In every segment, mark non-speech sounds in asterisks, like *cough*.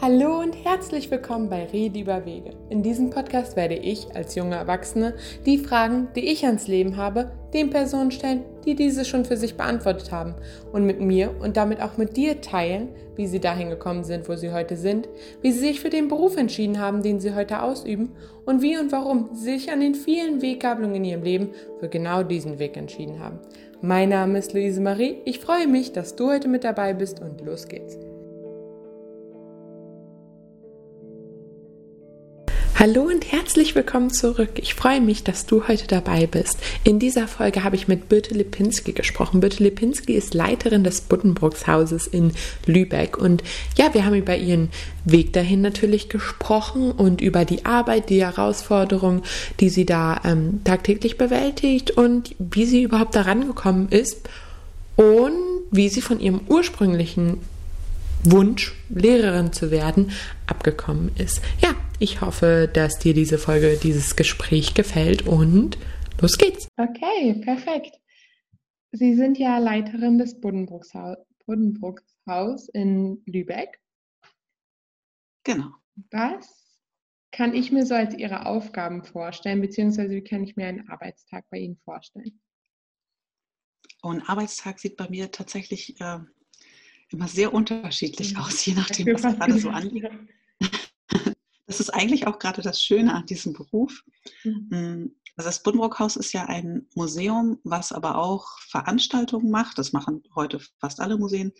Hallo und herzlich willkommen bei Rede über Wege. In diesem Podcast werde ich als junge Erwachsene die Fragen, die ich ans Leben habe, den Personen stellen, die diese schon für sich beantwortet haben und mit mir und damit auch mit dir teilen, wie sie dahin gekommen sind, wo sie heute sind, wie sie sich für den Beruf entschieden haben, den sie heute ausüben und wie und warum sie sich an den vielen Weggabelungen in ihrem Leben für genau diesen Weg entschieden haben. Mein Name ist Luise Marie. Ich freue mich, dass du heute mit dabei bist und los geht's. Hallo und herzlich willkommen zurück. Ich freue mich, dass du heute dabei bist. In dieser Folge habe ich mit Birte Lipinski gesprochen. Birte Lipinski ist Leiterin des Buddenbrooks Hauses in Lübeck und ja, wir haben über ihren Weg dahin natürlich gesprochen und über die Arbeit, die Herausforderungen, die sie da ähm, tagtäglich bewältigt und wie sie überhaupt daran gekommen ist und wie sie von ihrem ursprünglichen Wunsch, Lehrerin zu werden, abgekommen ist. Ja, ich hoffe, dass dir diese Folge, dieses Gespräch gefällt und los geht's. Okay, perfekt. Sie sind ja Leiterin des Buddenbrooks Haus in Lübeck. Genau. Was kann ich mir so als Ihre Aufgaben vorstellen, beziehungsweise wie kann ich mir einen Arbeitstag bei Ihnen vorstellen? Und ein Arbeitstag sieht bei mir tatsächlich äh, immer sehr unterschiedlich mhm. aus, je nachdem, was gerade so anliegt. Das ist eigentlich auch gerade das Schöne an diesem Beruf. Mhm. Mm, also das Buddenbrook-Haus ist ja ein Museum, was aber auch Veranstaltungen macht. Das machen heute fast alle Museen.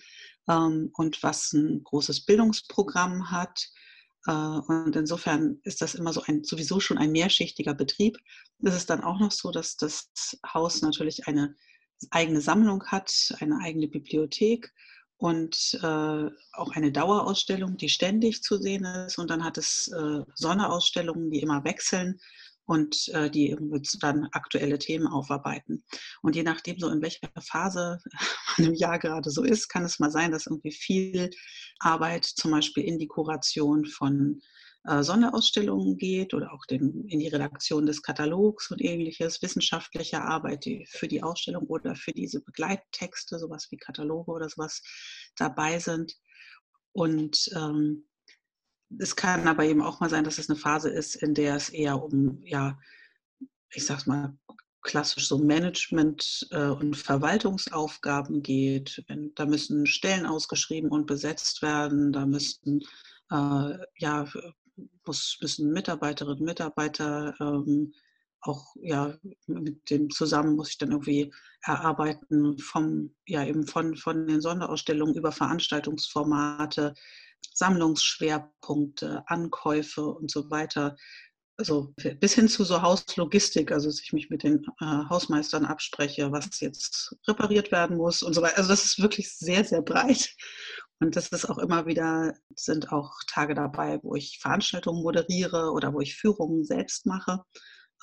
Ähm, und was ein großes Bildungsprogramm hat. Äh, und insofern ist das immer so ein sowieso schon ein mehrschichtiger Betrieb. Es ist dann auch noch so, dass das Haus natürlich eine eigene Sammlung hat, eine eigene Bibliothek und äh, auch eine Dauerausstellung, die ständig zu sehen ist. Und dann hat es äh, Sonderausstellungen, die immer wechseln und äh, die dann aktuelle Themen aufarbeiten. Und je nachdem, so in welcher Phase *laughs* man im Jahr gerade so ist, kann es mal sein, dass irgendwie viel Arbeit zum Beispiel in die Kuration von äh, Sonderausstellungen geht oder auch den, in die Redaktion des Katalogs und ähnliches, wissenschaftliche Arbeit die, für die Ausstellung oder für diese Begleittexte, sowas wie Kataloge oder sowas dabei sind. Und ähm, es kann aber eben auch mal sein, dass es eine Phase ist, in der es eher um, ja, ich sag's mal, klassisch so Management- äh, und Verwaltungsaufgaben geht. Da müssen Stellen ausgeschrieben und besetzt werden, da müssen äh, ja, muss, müssen Mitarbeiterinnen und Mitarbeiter ähm, auch ja mit dem zusammen muss ich dann irgendwie erarbeiten vom ja eben von von den Sonderausstellungen über Veranstaltungsformate, Sammlungsschwerpunkte, Ankäufe und so weiter. Also bis hin zu so Hauslogistik, also dass ich mich mit den äh, Hausmeistern abspreche, was jetzt repariert werden muss und so weiter. Also das ist wirklich sehr, sehr breit. Und das ist auch immer wieder, sind auch Tage dabei, wo ich Veranstaltungen moderiere oder wo ich Führungen selbst mache.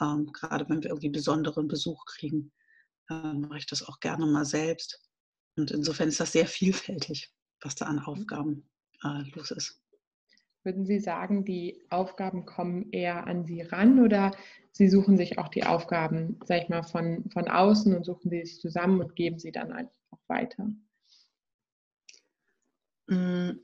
Ähm, gerade wenn wir irgendwie besonderen Besuch kriegen, äh, mache ich das auch gerne mal selbst. Und insofern ist das sehr *laughs* vielfältig, was da an mhm. Aufgaben äh, los ist. Würden Sie sagen, die Aufgaben kommen eher an Sie ran oder Sie suchen sich auch die Aufgaben, sag ich mal, von, von außen und suchen sie zusammen und geben sie dann einfach weiter? Mm,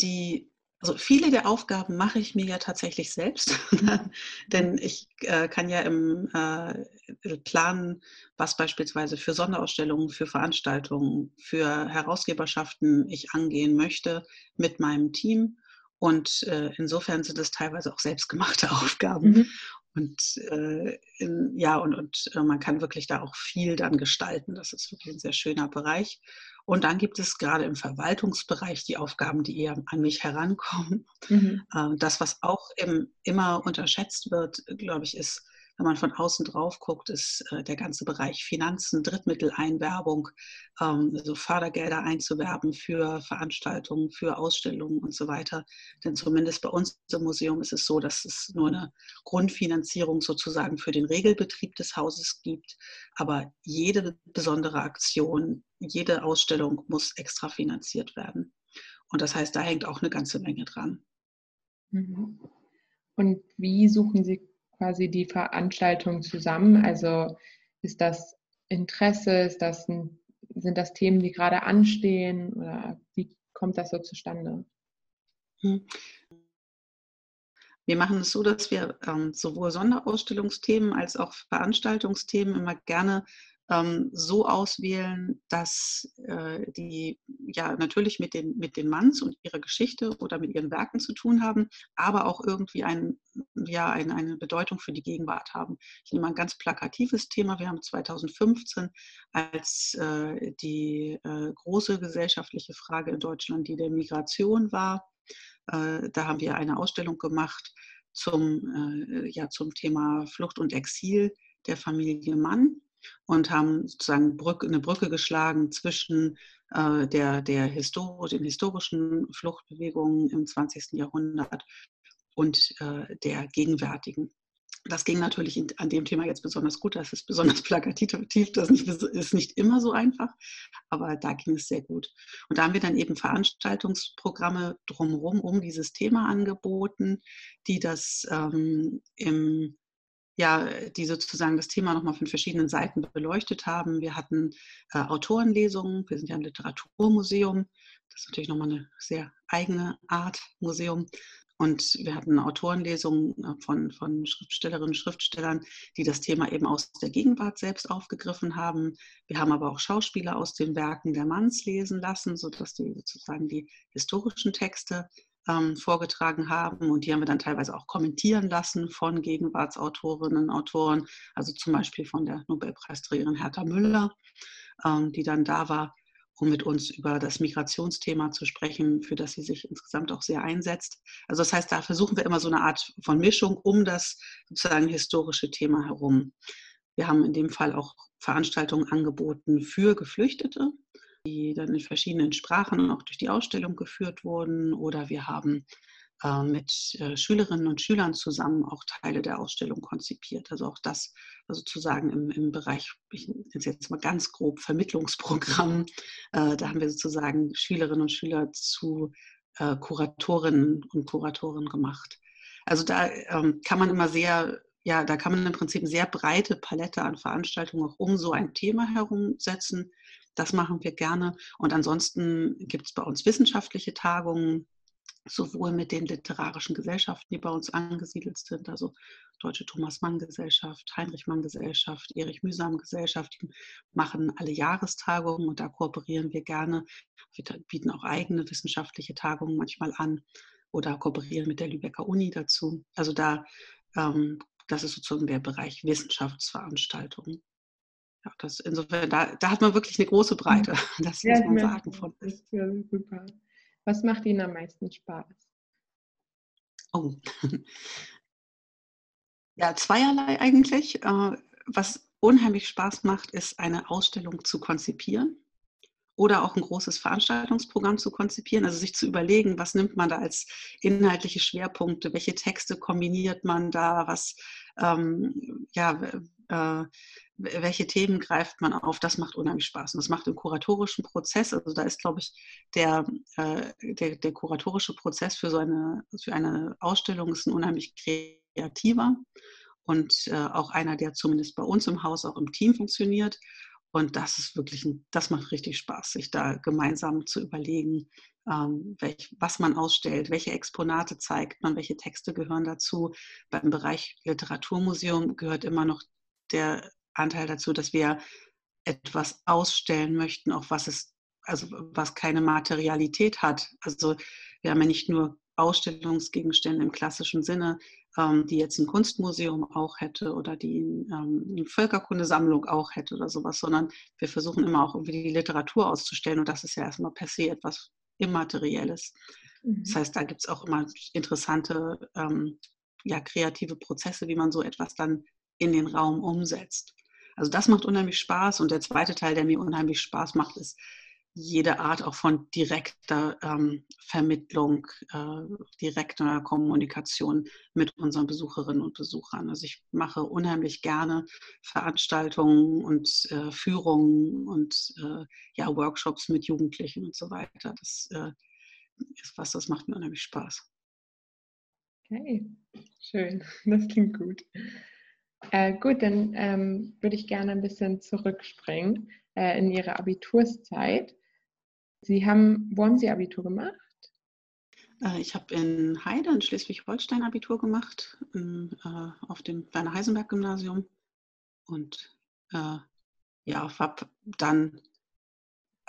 die, also viele der Aufgaben mache ich mir ja tatsächlich selbst, *laughs* denn ich äh, kann ja im äh, planen, was beispielsweise für Sonderausstellungen, für Veranstaltungen, für Herausgeberschaften ich angehen möchte mit meinem Team. Und äh, insofern sind es teilweise auch selbstgemachte *laughs* Aufgaben. Mhm. Und äh, in, ja, und, und äh, man kann wirklich da auch viel dann gestalten. Das ist wirklich ein sehr schöner Bereich. Und dann gibt es gerade im Verwaltungsbereich die Aufgaben, die eher an mich herankommen. Mhm. Äh, das, was auch immer unterschätzt wird, glaube ich, ist, wenn man von außen drauf guckt, ist äh, der ganze Bereich Finanzen, Drittmitteleinwerbung, ähm, also Fördergelder einzuwerben für Veranstaltungen, für Ausstellungen und so weiter. Denn zumindest bei uns im Museum ist es so, dass es nur eine Grundfinanzierung sozusagen für den Regelbetrieb des Hauses gibt. Aber jede besondere Aktion, jede Ausstellung muss extra finanziert werden. Und das heißt, da hängt auch eine ganze Menge dran. Mhm. Und wie suchen Sie quasi die Veranstaltung zusammen? Also ist das Interesse, ist das ein, sind das Themen, die gerade anstehen oder wie kommt das so zustande? Hm. Wir machen es so, dass wir ähm, sowohl Sonderausstellungsthemen als auch Veranstaltungsthemen immer gerne ähm, so auswählen, dass äh, die ja natürlich mit den, mit den Manns und ihrer Geschichte oder mit ihren Werken zu tun haben, aber auch irgendwie ein, ja, eine, eine Bedeutung für die Gegenwart haben. Ich nehme ein ganz plakatives Thema. Wir haben 2015 als äh, die äh, große gesellschaftliche Frage in Deutschland, die der Migration war, äh, da haben wir eine Ausstellung gemacht zum, äh, ja, zum Thema Flucht und Exil der Familie Mann und haben sozusagen Brücke, eine Brücke geschlagen zwischen äh, der, der Histor den historischen Fluchtbewegungen im 20. Jahrhundert und äh, der gegenwärtigen. Das ging natürlich an dem Thema jetzt besonders gut. Das ist besonders *laughs* plakativ. Das ist nicht immer so einfach, aber da ging es sehr gut. Und da haben wir dann eben Veranstaltungsprogramme drumherum um dieses Thema angeboten, die das ähm, im ja, die sozusagen das Thema nochmal von verschiedenen Seiten beleuchtet haben. Wir hatten äh, Autorenlesungen, wir sind ja ein Literaturmuseum, das ist natürlich nochmal eine sehr eigene Art Museum. Und wir hatten Autorenlesungen äh, von, von Schriftstellerinnen und Schriftstellern, die das Thema eben aus der Gegenwart selbst aufgegriffen haben. Wir haben aber auch Schauspieler aus den Werken der Manns lesen lassen, sodass die sozusagen die historischen Texte ähm, vorgetragen haben und die haben wir dann teilweise auch kommentieren lassen von Gegenwartsautorinnen und Autoren, also zum Beispiel von der Nobelpreisträgerin Hertha Müller, ähm, die dann da war, um mit uns über das Migrationsthema zu sprechen, für das sie sich insgesamt auch sehr einsetzt. Also das heißt, da versuchen wir immer so eine Art von Mischung um das sozusagen historische Thema herum. Wir haben in dem Fall auch Veranstaltungen angeboten für Geflüchtete, die dann in verschiedenen Sprachen auch durch die Ausstellung geführt wurden. Oder wir haben äh, mit äh, Schülerinnen und Schülern zusammen auch Teile der Ausstellung konzipiert. Also auch das sozusagen im, im Bereich, ich nenne es jetzt mal ganz grob, Vermittlungsprogramm. Äh, da haben wir sozusagen Schülerinnen und Schüler zu Kuratorinnen und Kuratoren gemacht. Also da ähm, kann man immer sehr ja, da kann man im Prinzip eine sehr breite Palette an Veranstaltungen auch um so ein Thema herumsetzen. Das machen wir gerne. Und ansonsten gibt es bei uns wissenschaftliche Tagungen, sowohl mit den literarischen Gesellschaften, die bei uns angesiedelt sind, also Deutsche Thomas Mann Gesellschaft, Heinrich Mann Gesellschaft, Erich Mühsam Gesellschaft, die machen alle Jahrestagungen und da kooperieren wir gerne. Wir bieten auch eigene wissenschaftliche Tagungen manchmal an oder kooperieren mit der Lübecker Uni dazu. Also da, ähm, das ist sozusagen der Bereich Wissenschaftsveranstaltungen ja, das, insofern, da, da hat man wirklich eine große Breite, *laughs* das ja, muss man sagen. Von das ja super. Was macht Ihnen am meisten Spaß? Oh. *laughs* Ja, zweierlei eigentlich. Äh, was unheimlich Spaß macht, ist eine Ausstellung zu konzipieren oder auch ein großes Veranstaltungsprogramm zu konzipieren, also sich zu überlegen, was nimmt man da als inhaltliche Schwerpunkte, welche Texte kombiniert man da, was, ähm, ja, äh, welche Themen greift man auf, das macht unheimlich Spaß. Und das macht im kuratorischen Prozess, also da ist, glaube ich, der, äh, der, der, kuratorische Prozess für so eine, für eine Ausstellung ist ein unheimlich kreativer und äh, auch einer, der zumindest bei uns im Haus auch im Team funktioniert. Und das ist wirklich, ein, das macht richtig Spaß, sich da gemeinsam zu überlegen, ähm, welch, was man ausstellt, welche Exponate zeigt man, welche Texte gehören dazu. Beim Bereich Literaturmuseum gehört immer noch der Anteil dazu, dass wir etwas ausstellen möchten, auch was es, also was keine Materialität hat. Also wir haben ja nicht nur Ausstellungsgegenstände im klassischen Sinne, ähm, die jetzt ein Kunstmuseum auch hätte oder die ähm, eine Völkerkundesammlung auch hätte oder sowas, sondern wir versuchen immer auch irgendwie die Literatur auszustellen und das ist ja erstmal per se etwas Immaterielles. Mhm. Das heißt, da gibt es auch immer interessante, ähm, ja, kreative Prozesse, wie man so etwas dann in den Raum umsetzt. Also das macht unheimlich Spaß. Und der zweite Teil, der mir unheimlich Spaß macht, ist jede Art auch von direkter ähm, Vermittlung, äh, direkter Kommunikation mit unseren Besucherinnen und Besuchern. Also ich mache unheimlich gerne Veranstaltungen und äh, Führungen und äh, ja, Workshops mit Jugendlichen und so weiter. Das äh, ist was, das macht mir unheimlich Spaß. Okay, schön. Das klingt gut. Äh, gut, dann ähm, würde ich gerne ein bisschen zurückspringen äh, in Ihre Abiturszeit. Sie haben, wo haben Sie Abitur gemacht? Äh, ich habe in Heide in Schleswig-Holstein Abitur gemacht, in, äh, auf dem Werner Heisenberg Gymnasium und äh, ja, war dann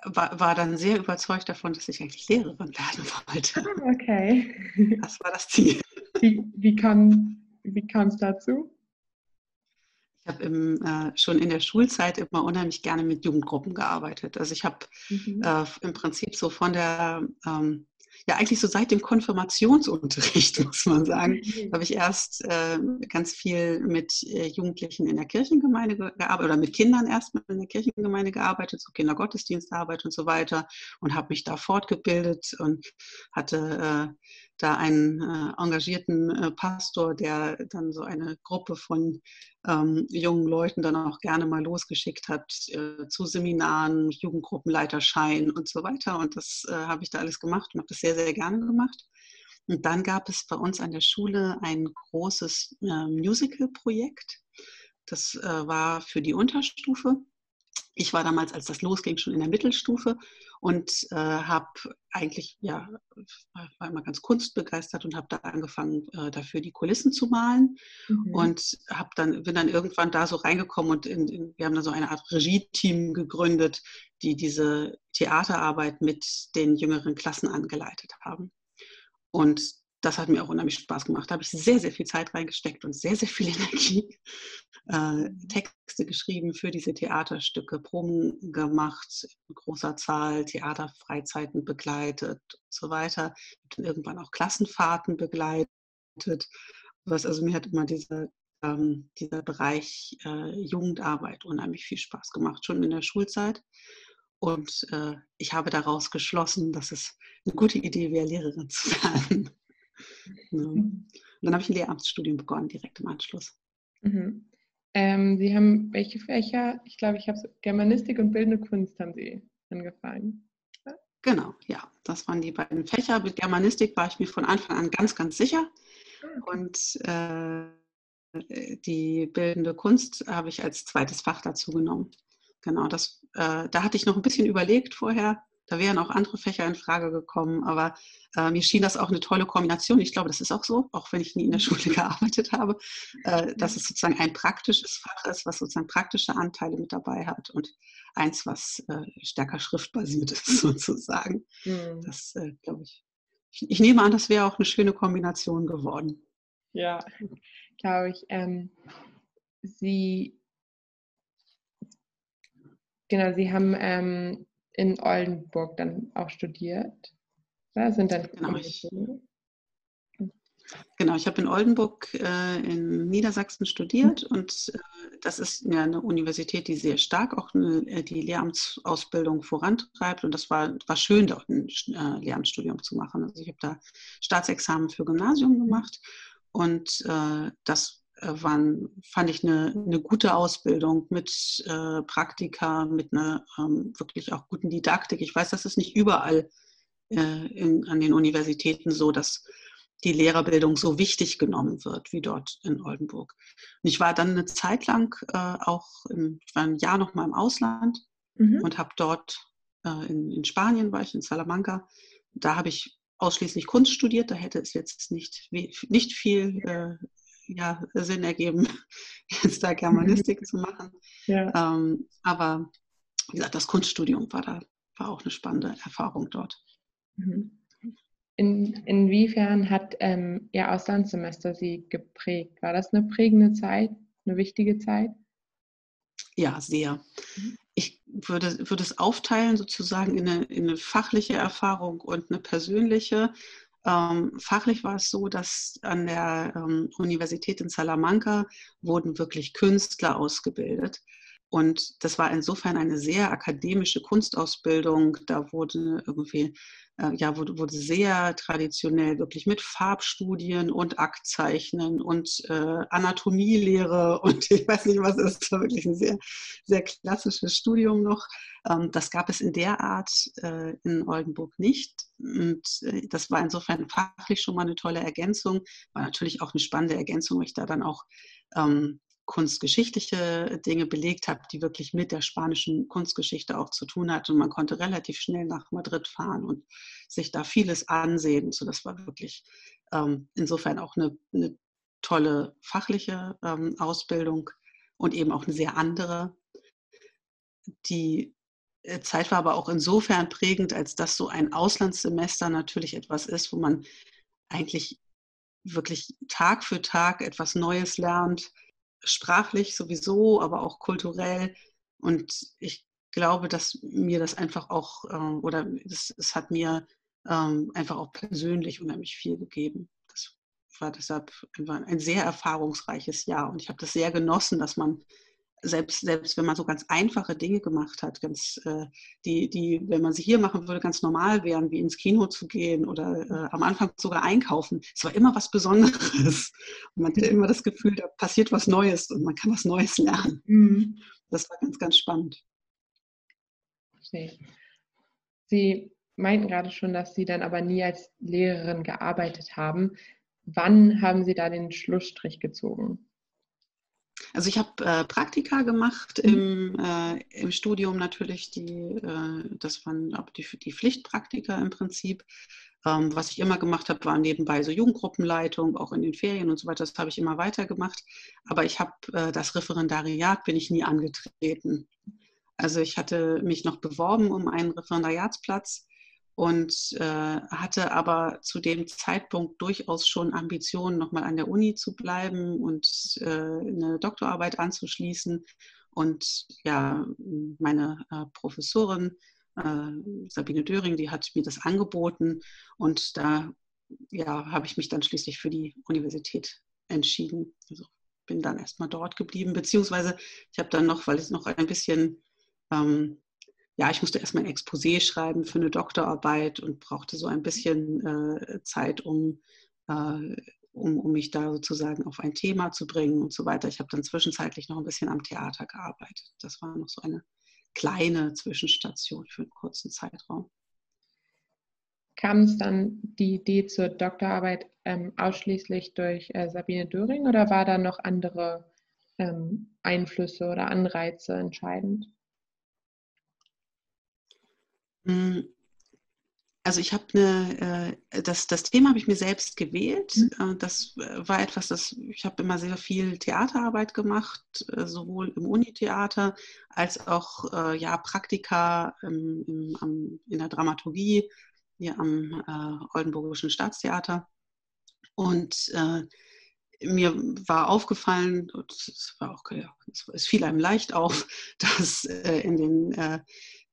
war, war dann sehr überzeugt davon, dass ich eigentlich Lehrerin werden wollte. Ah, okay. Das war das Ziel. Wie, wie kam wie es dazu? Ich habe äh, schon in der Schulzeit immer unheimlich gerne mit Jugendgruppen gearbeitet. Also ich habe mhm. äh, im Prinzip so von der ähm, ja eigentlich so seit dem Konfirmationsunterricht, *laughs* muss man sagen, mhm. habe ich erst äh, ganz viel mit äh, Jugendlichen in der Kirchengemeinde gearbeitet oder mit Kindern erstmal in der Kirchengemeinde gearbeitet, so Kindergottesdienstarbeit und so weiter und habe mich da fortgebildet und hatte äh, da einen äh, engagierten äh, Pastor, der dann so eine Gruppe von ähm, jungen Leuten dann auch gerne mal losgeschickt hat äh, zu Seminaren, Jugendgruppenleiterschein und so weiter. Und das äh, habe ich da alles gemacht und habe das sehr, sehr gerne gemacht. Und dann gab es bei uns an der Schule ein großes äh, Musical-Projekt. Das äh, war für die Unterstufe. Ich war damals, als das losging, schon in der Mittelstufe und äh, habe eigentlich, ja, war immer ganz kunstbegeistert und habe da angefangen, äh, dafür die Kulissen zu malen mhm. und habe dann, bin dann irgendwann da so reingekommen und in, in, wir haben dann so eine Art Regie-Team gegründet, die diese Theaterarbeit mit den jüngeren Klassen angeleitet haben. Und das hat mir auch unheimlich Spaß gemacht. Da habe ich sehr, sehr viel Zeit reingesteckt und sehr, sehr viel *laughs* Energie. Äh, Texte geschrieben für diese Theaterstücke, Proben gemacht, in großer Zahl, Theaterfreizeiten begleitet und so weiter. Irgendwann auch Klassenfahrten begleitet. Was also mir hat immer dieser, ähm, dieser Bereich äh, Jugendarbeit unheimlich viel Spaß gemacht, schon in der Schulzeit. Und äh, ich habe daraus geschlossen, dass es eine gute Idee wäre, Lehrerin zu *laughs* werden. Ja. Und dann habe ich ein Lehramtsstudium begonnen, direkt im Anschluss. Mhm. Ähm, Sie haben welche Fächer? Ich glaube, ich habe Germanistik und Bildende Kunst haben Sie angefangen. Genau, ja, das waren die beiden Fächer. Mit Germanistik war ich mir von Anfang an ganz, ganz sicher. Ah, und äh, die bildende Kunst habe ich als zweites Fach dazu genommen. Genau, das, äh, da hatte ich noch ein bisschen überlegt vorher, da wären auch andere Fächer in Frage gekommen, aber äh, mir schien das auch eine tolle Kombination. Ich glaube, das ist auch so, auch wenn ich nie in der Schule *laughs* gearbeitet habe, äh, dass es sozusagen ein praktisches Fach ist, was sozusagen praktische Anteile mit dabei hat und eins, was äh, stärker schriftbasiert *laughs* ist, sozusagen. Mhm. Das äh, glaube ich. ich. Ich nehme an, das wäre auch eine schöne Kombination geworden. Ja, *laughs* glaube ich. Ähm, Sie Genau, Sie haben ähm, in Oldenburg dann auch studiert. Da sind dann genau, ich, genau, ich habe in Oldenburg äh, in Niedersachsen studiert mhm. und äh, das ist ja eine Universität, die sehr stark auch eine, äh, die Lehramtsausbildung vorantreibt und das war, war schön, dort ein äh, Lehramtsstudium zu machen. Also ich habe da Staatsexamen für Gymnasium gemacht und äh, das waren, fand ich eine, eine gute Ausbildung mit äh, Praktika, mit einer ähm, wirklich auch guten Didaktik. Ich weiß, das ist nicht überall äh, in, an den Universitäten so, dass die Lehrerbildung so wichtig genommen wird wie dort in Oldenburg. Und ich war dann eine Zeit lang äh, auch, im, ich war ein Jahr noch mal im Ausland mhm. und habe dort äh, in, in Spanien war ich in Salamanca. Da habe ich ausschließlich Kunst studiert. Da hätte es jetzt nicht, nicht viel äh, ja, Sinn ergeben, *laughs* jetzt da Germanistik *laughs* zu machen. Ja. Ähm, aber wie gesagt, das Kunststudium war da war auch eine spannende Erfahrung dort. Mhm. In, inwiefern hat ähm, Ihr Auslandssemester Sie geprägt? War das eine prägende Zeit, eine wichtige Zeit? Ja, sehr. Mhm. Ich würde, würde es aufteilen sozusagen in eine, in eine fachliche Erfahrung und eine persönliche. Ähm, fachlich war es so, dass an der ähm, Universität in Salamanca wurden wirklich Künstler ausgebildet. Und das war insofern eine sehr akademische Kunstausbildung. Da wurde irgendwie, äh, ja, wurde, wurde, sehr traditionell wirklich mit Farbstudien und Aktzeichnen und äh, Anatomielehre *laughs* und ich weiß nicht was, ist das war wirklich ein sehr, sehr klassisches Studium noch. Ähm, das gab es in der Art äh, in Oldenburg nicht. Und äh, das war insofern fachlich schon mal eine tolle Ergänzung. War natürlich auch eine spannende Ergänzung, weil ich da dann auch ähm, kunstgeschichtliche Dinge belegt habe, die wirklich mit der spanischen Kunstgeschichte auch zu tun hatten. Und man konnte relativ schnell nach Madrid fahren und sich da vieles ansehen. So, das war wirklich ähm, insofern auch eine, eine tolle fachliche ähm, Ausbildung und eben auch eine sehr andere. Die äh, Zeit war aber auch insofern prägend, als dass so ein Auslandssemester natürlich etwas ist, wo man eigentlich wirklich Tag für Tag etwas Neues lernt, sprachlich sowieso, aber auch kulturell. Und ich glaube, dass mir das einfach auch, äh, oder es, es hat mir ähm, einfach auch persönlich unheimlich viel gegeben. Das war deshalb ein sehr erfahrungsreiches Jahr und ich habe das sehr genossen, dass man selbst, selbst wenn man so ganz einfache Dinge gemacht hat, ganz, äh, die, die, wenn man sie hier machen würde, ganz normal wären, wie ins Kino zu gehen oder äh, am Anfang sogar einkaufen. Es war immer was Besonderes. Und man hatte immer das Gefühl, da passiert was Neues und man kann was Neues lernen. Mhm. Das war ganz, ganz spannend. Sie meinten gerade schon, dass Sie dann aber nie als Lehrerin gearbeitet haben. Wann haben Sie da den Schlussstrich gezogen? Also ich habe äh, Praktika gemacht mhm. im, äh, im, Studium natürlich, die, äh, das waren die, die Pflichtpraktika im Prinzip. Ähm, was ich immer gemacht habe, war nebenbei so Jugendgruppenleitung, auch in den Ferien und so weiter. Das habe ich immer weiter gemacht. Aber ich habe äh, das Referendariat bin ich nie angetreten. Also ich hatte mich noch beworben um einen Referendariatsplatz und äh, hatte aber zu dem Zeitpunkt durchaus schon Ambitionen, nochmal an der Uni zu bleiben und äh, eine Doktorarbeit anzuschließen. Und ja, meine äh, Professorin äh, Sabine Döring, die hat mir das angeboten und da ja, habe ich mich dann schließlich für die Universität entschieden. Also bin dann erstmal dort geblieben, beziehungsweise ich habe dann noch, weil es noch ein bisschen ähm, ja, ich musste erstmal ein Exposé schreiben für eine Doktorarbeit und brauchte so ein bisschen äh, Zeit, um, äh, um, um mich da sozusagen auf ein Thema zu bringen und so weiter. Ich habe dann zwischenzeitlich noch ein bisschen am Theater gearbeitet. Das war noch so eine kleine Zwischenstation für einen kurzen Zeitraum. Kam es dann die Idee zur Doktorarbeit ähm, ausschließlich durch äh, Sabine Döring oder war da noch andere ähm, Einflüsse oder Anreize entscheidend? Hm, also ich habe eine, äh, das, das Thema habe ich mir selbst gewählt. Mhm. Äh, das äh, war etwas, das ich habe immer sehr viel Theaterarbeit gemacht, sowohl im Unitheater als auch ja, Praktika im, im, am, in der Dramaturgie hier am äh, Oldenburgischen Staatstheater. Und mir war aufgefallen, es war auch, es fiel einem leicht auf, *laughs* dass in den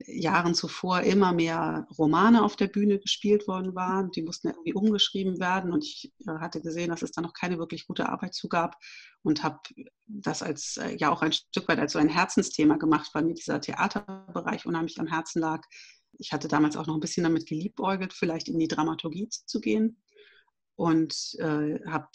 Jahren zuvor immer mehr Romane auf der Bühne gespielt worden waren. Die mussten irgendwie umgeschrieben werden und ich äh, hatte gesehen, dass es da noch keine wirklich gute Arbeit zu gab und habe das als äh, ja auch ein Stück weit als so ein Herzensthema gemacht, weil mir dieser Theaterbereich unheimlich am Herzen lag. Ich hatte damals auch noch ein bisschen damit geliebäugelt, vielleicht in die Dramaturgie zu gehen und äh, habe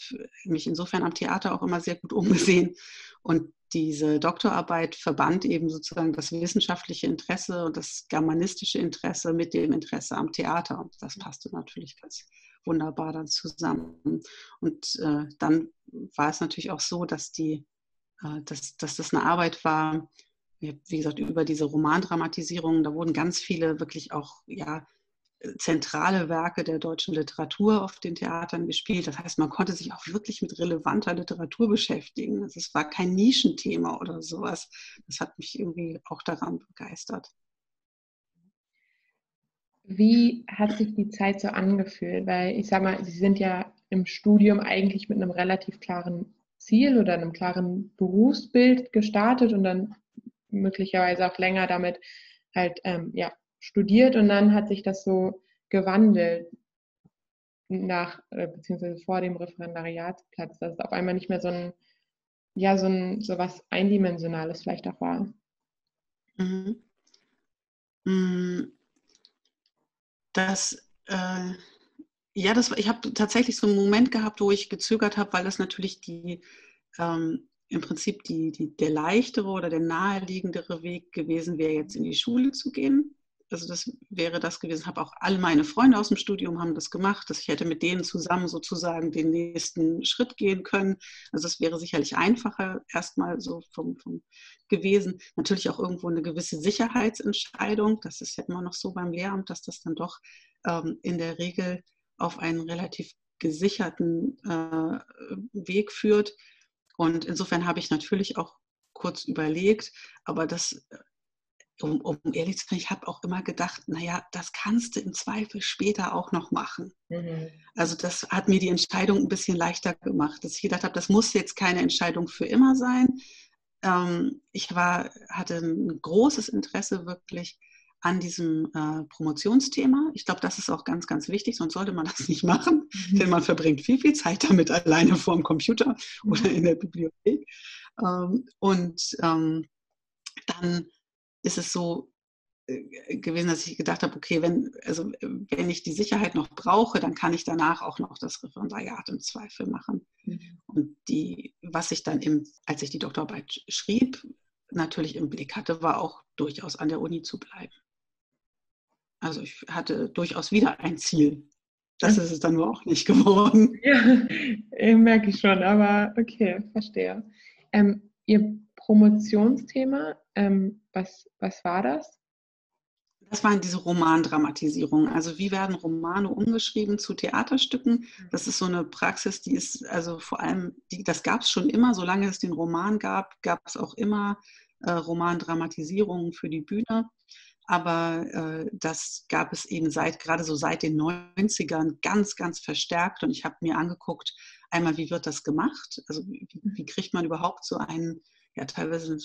mich insofern am Theater auch immer sehr gut umgesehen. Und diese Doktorarbeit verband eben sozusagen das wissenschaftliche Interesse und das germanistische Interesse mit dem Interesse am Theater. Und das passte natürlich ganz wunderbar dann zusammen. Und äh, dann war es natürlich auch so, dass, die, äh, dass, dass das eine Arbeit war, wie gesagt, über diese Romandramatisierung. Da wurden ganz viele wirklich auch ja, zentrale Werke der deutschen Literatur auf den Theatern gespielt. Das heißt, man konnte sich auch wirklich mit relevanter Literatur beschäftigen. Also es war kein Nischenthema oder sowas. Das hat mich irgendwie auch daran begeistert. Wie hat sich die Zeit so angefühlt? Weil ich sage mal, Sie sind ja im Studium eigentlich mit einem relativ klaren Ziel oder einem klaren Berufsbild gestartet und dann möglicherweise auch länger damit halt ähm, ja, studiert und dann hat sich das so gewandelt nach, äh, beziehungsweise vor dem Referendariatsplatz, dass es auf einmal nicht mehr so ein, ja, so ein, so was Eindimensionales vielleicht auch war. Mhm. Mm. Das, äh, ja, das, ich habe tatsächlich so einen Moment gehabt, wo ich gezögert habe, weil das natürlich die, ähm, im Prinzip die, die, der leichtere oder der naheliegendere Weg gewesen wäre, jetzt in die Schule zu gehen. Also das wäre das gewesen. Habe auch alle meine Freunde aus dem Studium haben das gemacht, dass ich hätte mit denen zusammen sozusagen den nächsten Schritt gehen können. Also es wäre sicherlich einfacher erstmal so vom, vom gewesen. Natürlich auch irgendwo eine gewisse Sicherheitsentscheidung. Das ist ja immer noch so beim Lehramt, dass das dann doch ähm, in der Regel auf einen relativ gesicherten äh, Weg führt. Und insofern habe ich natürlich auch kurz überlegt, aber das um, um ehrlich zu sein, ich habe auch immer gedacht, naja, das kannst du im Zweifel später auch noch machen. Mhm. Also das hat mir die Entscheidung ein bisschen leichter gemacht, dass ich gedacht habe, das muss jetzt keine Entscheidung für immer sein. Ähm, ich war, hatte ein großes Interesse wirklich an diesem äh, Promotionsthema. Ich glaube, das ist auch ganz, ganz wichtig, sonst sollte man *laughs* das nicht machen, mhm. denn man verbringt viel, viel Zeit damit alleine vor dem Computer mhm. oder in der Bibliothek. Ähm, und ähm, dann ist es so äh, gewesen, dass ich gedacht habe, okay, wenn, also, wenn ich die Sicherheit noch brauche, dann kann ich danach auch noch das Referendariat im Zweifel machen. Mhm. Und die, was ich dann, im, als ich die Doktorarbeit schrieb, natürlich im Blick hatte, war auch durchaus an der Uni zu bleiben. Also ich hatte durchaus wieder ein Ziel. Das ist es dann nur auch nicht *laughs* geworden. Ja, merke ich schon, aber okay, verstehe. Ähm, Ihr Promotionsthema, ähm, was, was war das? Das waren diese Romandramatisierungen. Also wie werden Romane umgeschrieben zu Theaterstücken? Das ist so eine Praxis, die ist also vor allem, die, das gab es schon immer, solange es den Roman gab, gab es auch immer äh, Romandramatisierungen für die Bühne. Aber äh, das gab es eben seit, gerade so seit den 90ern ganz, ganz verstärkt. Und ich habe mir angeguckt, einmal, wie wird das gemacht? Also wie, wie kriegt man überhaupt so einen ja teilweise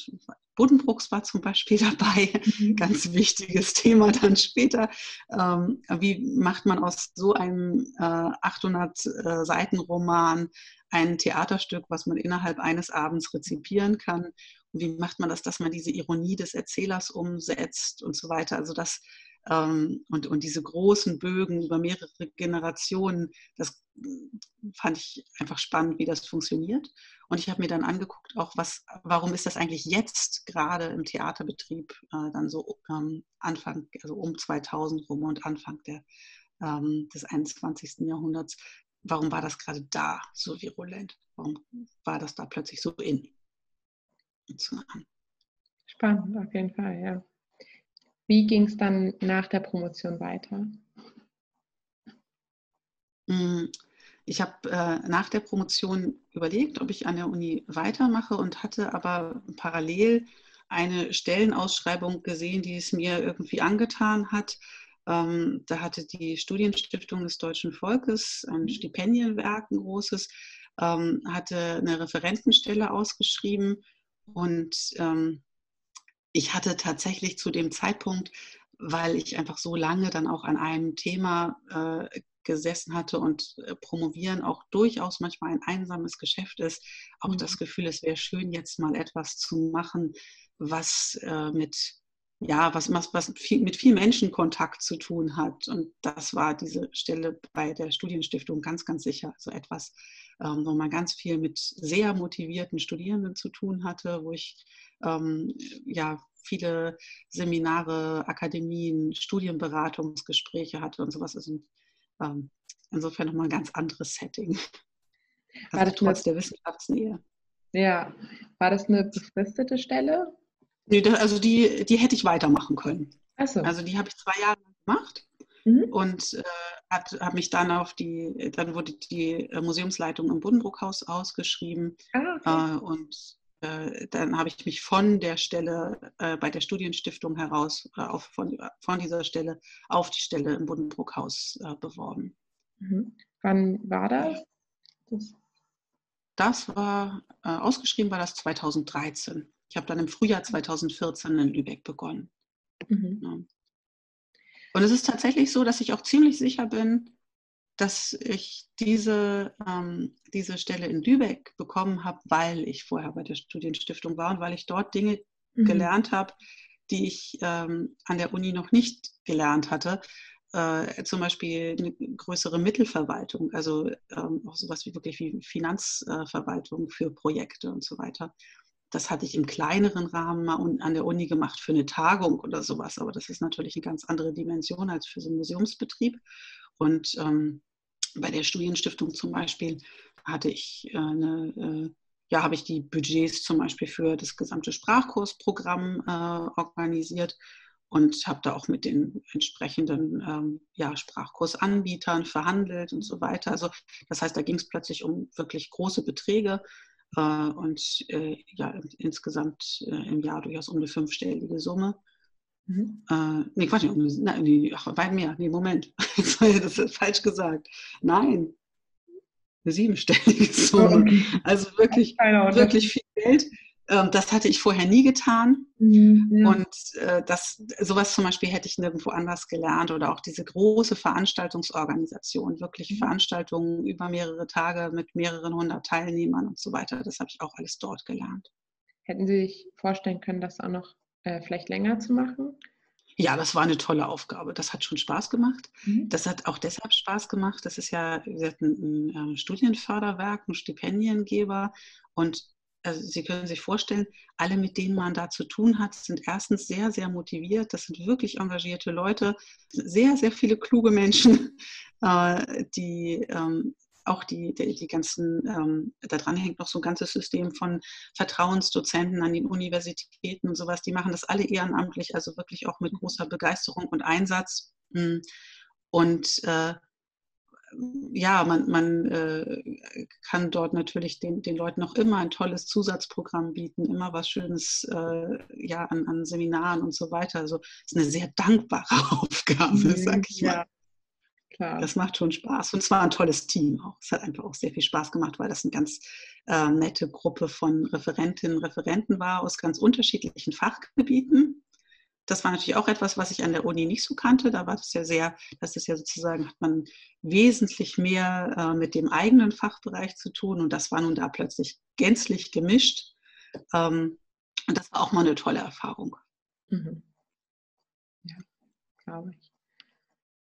Buddenbrooks war zum Beispiel *laughs* dabei, mhm. ganz wichtiges Thema dann später. Ähm, wie macht man aus so einem äh, 800 äh, Seiten Roman ein Theaterstück, was man innerhalb eines Abends rezipieren kann? Und wie macht man das, dass man diese Ironie des Erzählers umsetzt und so weiter? Also das ähm, und, und diese großen Bögen über mehrere Generationen, das fand ich einfach spannend, wie das funktioniert. Und ich habe mir dann angeguckt, auch was, warum ist das eigentlich jetzt gerade im Theaterbetrieb äh, dann so ähm, Anfang, also um 2000 rum und Anfang der, ähm, des 21. Jahrhunderts, warum war das gerade da so virulent? Warum war das da plötzlich so in? Spannend, auf jeden Fall, ja. Wie ging es dann nach der Promotion weiter? Hm, ich habe äh, nach der Promotion überlegt, ob ich an der Uni weitermache und hatte aber parallel eine Stellenausschreibung gesehen, die es mir irgendwie angetan hat. Ähm, da hatte die Studienstiftung des deutschen Volkes ein mhm. Stipendienwerk, ein großes, ähm, hatte eine Referentenstelle ausgeschrieben und ähm, ich hatte tatsächlich zu dem Zeitpunkt, weil ich einfach so lange dann auch an einem Thema äh, gesessen hatte und äh, promovieren auch durchaus manchmal ein einsames Geschäft ist, auch mhm. das Gefühl, es wäre schön, jetzt mal etwas zu machen, was äh, mit ja, was, was, was viel, mit viel Menschenkontakt zu tun hat. Und das war diese Stelle bei der Studienstiftung ganz, ganz sicher. So etwas, ähm, wo man ganz viel mit sehr motivierten Studierenden zu tun hatte, wo ich ähm, ja viele Seminare, Akademien, Studienberatungsgespräche hatte und sowas. Also, ähm, insofern nochmal ein ganz anderes Setting. Also war das trotz eine, der Wissenschaftsnähe. Ja, war das eine befristete Stelle? Nee, das, also die, die hätte ich weitermachen können. So. Also die habe ich zwei Jahre gemacht mhm. und äh, habe mich dann auf die, dann wurde die äh, Museumsleitung im Buddenbrookhaus ausgeschrieben ah, okay. äh, und dann habe ich mich von der Stelle äh, bei der Studienstiftung heraus, äh, auf, von, von dieser Stelle auf die Stelle im Buddenbrookhaus beworben. Mhm. Wann war das? Das, das war, ausgeschrieben war das 2013. Ich habe dann im Frühjahr 2014 in Lübeck begonnen. Mhm. Ja. Und es ist tatsächlich so, dass ich auch ziemlich sicher bin, dass ich diese, ähm, diese Stelle in Lübeck bekommen habe, weil ich vorher bei der Studienstiftung war und weil ich dort Dinge mhm. gelernt habe, die ich ähm, an der Uni noch nicht gelernt hatte. Äh, zum Beispiel eine größere Mittelverwaltung, also ähm, auch sowas wie wirklich wie Finanzverwaltung für Projekte und so weiter. das hatte ich im kleineren Rahmen mal an der Uni gemacht für eine Tagung oder sowas. Aber das ist natürlich eine ganz andere Dimension als für so einen Museumsbetrieb. Und ähm, bei der Studienstiftung zum Beispiel hatte ich äh, eine, äh, ja, habe ich die Budgets zum Beispiel für das gesamte Sprachkursprogramm äh, organisiert und habe da auch mit den entsprechenden ähm, ja, Sprachkursanbietern verhandelt und so weiter. Also das heißt, da ging es plötzlich um wirklich große Beträge äh, und äh, ja, insgesamt äh, im Jahr durchaus um eine fünfstellige Summe. Mhm. Äh, nee, Quatsch, nein, nee, ach, weit mehr. Nee, Moment. *laughs* das ist falsch gesagt. Nein, eine siebenstellige *laughs* Summe. Also wirklich, wirklich viel Geld. Ähm, das hatte ich vorher nie getan. Mhm. Und äh, das, sowas zum Beispiel hätte ich nirgendwo anders gelernt. Oder auch diese große Veranstaltungsorganisation, wirklich mhm. Veranstaltungen über mehrere Tage mit mehreren hundert Teilnehmern und so weiter. Das habe ich auch alles dort gelernt. Hätten Sie sich vorstellen können, das auch noch äh, vielleicht länger zu machen? Ja, das war eine tolle Aufgabe. Das hat schon Spaß gemacht. Mhm. Das hat auch deshalb Spaß gemacht. Das ist ja ein, ein, ein Studienförderwerk, ein Stipendiengeber. Und also Sie können sich vorstellen, alle, mit denen man da zu tun hat, sind erstens sehr, sehr motiviert. Das sind wirklich engagierte Leute, sehr, sehr viele kluge Menschen, *laughs* äh, die ähm, auch die, die, die ganzen, ähm, daran hängt noch so ein ganzes System von Vertrauensdozenten an den Universitäten und sowas. Die machen das alle ehrenamtlich, also wirklich auch mit großer Begeisterung und Einsatz. Hm. Und äh, ja, man, man äh, kann dort natürlich den, den Leuten noch immer ein tolles Zusatzprogramm bieten, immer was Schönes äh, ja, an, an Seminaren und so weiter. Also es ist eine sehr dankbare *laughs* Aufgabe, mhm, sag ich ja. mal. Klar. Das macht schon Spaß. Und es war ein tolles Team auch. Es hat einfach auch sehr viel Spaß gemacht, weil das eine ganz äh, nette Gruppe von Referentinnen und Referenten war aus ganz unterschiedlichen Fachgebieten das war natürlich auch etwas, was ich an der Uni nicht so kannte. Da war das ja sehr, das ist ja sozusagen, hat man wesentlich mehr äh, mit dem eigenen Fachbereich zu tun und das war nun da plötzlich gänzlich gemischt. Ähm, und das war auch mal eine tolle Erfahrung. Mhm. Ja, glaube ich.